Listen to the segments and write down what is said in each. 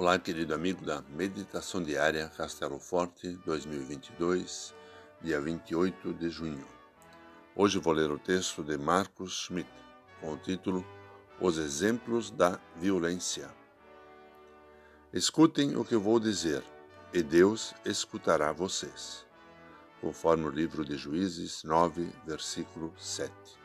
Olá, querido amigo da Meditação Diária Castelo Forte 2022, dia 28 de junho. Hoje vou ler o texto de Marcos Schmidt com o título Os Exemplos da Violência. Escutem o que vou dizer, e Deus escutará vocês, conforme o livro de Juízes 9, versículo 7.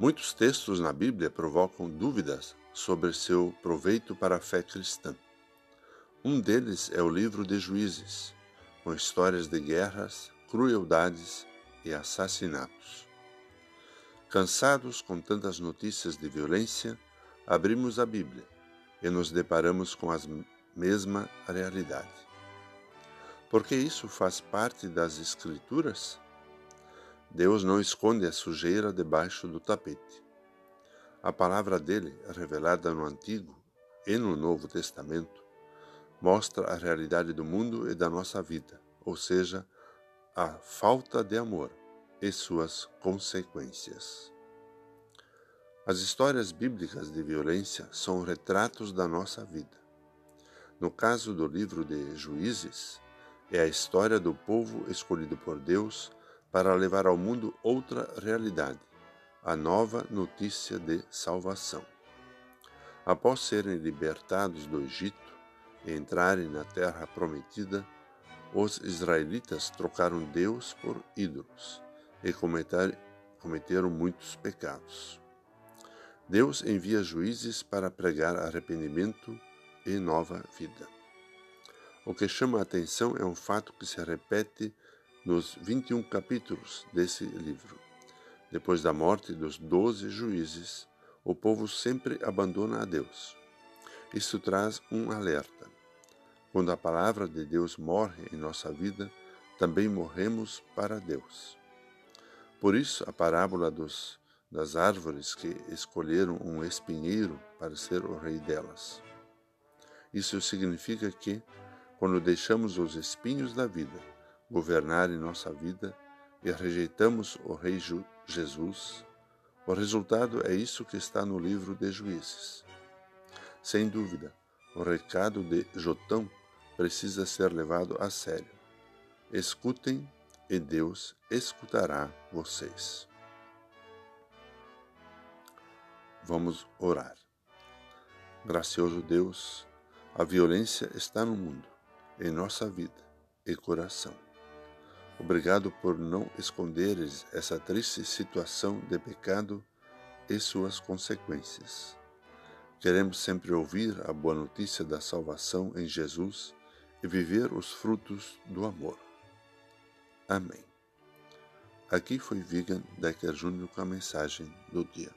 Muitos textos na Bíblia provocam dúvidas sobre seu proveito para a fé cristã. Um deles é o livro de Juízes, com histórias de guerras, crueldades e assassinatos. Cansados com tantas notícias de violência, abrimos a Bíblia e nos deparamos com a mesma realidade. Porque isso faz parte das Escrituras? Deus não esconde a sujeira debaixo do tapete. A palavra dele, revelada no Antigo e no Novo Testamento, mostra a realidade do mundo e da nossa vida, ou seja, a falta de amor e suas consequências. As histórias bíblicas de violência são retratos da nossa vida. No caso do livro de Juízes, é a história do povo escolhido por Deus para levar ao mundo outra realidade, a nova notícia de salvação. Após serem libertados do Egito e entrarem na terra prometida, os israelitas trocaram Deus por ídolos e cometeram muitos pecados. Deus envia juízes para pregar arrependimento e nova vida. O que chama a atenção é um fato que se repete nos 21 capítulos desse livro. Depois da morte dos doze juízes, o povo sempre abandona a Deus. Isso traz um alerta. Quando a palavra de Deus morre em nossa vida, também morremos para Deus. Por isso, a parábola dos, das árvores que escolheram um espinheiro para ser o rei delas. Isso significa que, quando deixamos os espinhos da vida governarem nossa vida e rejeitamos o Rei Jesus, o resultado é isso que está no livro de Juízes. Sem dúvida, o recado de Jotão precisa ser levado a sério. Escutem e Deus escutará vocês. Vamos orar. Gracioso Deus, a violência está no mundo, em nossa vida e coração. Obrigado por não esconderes essa triste situação de pecado e suas consequências. Queremos sempre ouvir a boa notícia da salvação em Jesus e viver os frutos do amor. Amém. Aqui foi Vigan Decker Júnior com a mensagem do dia.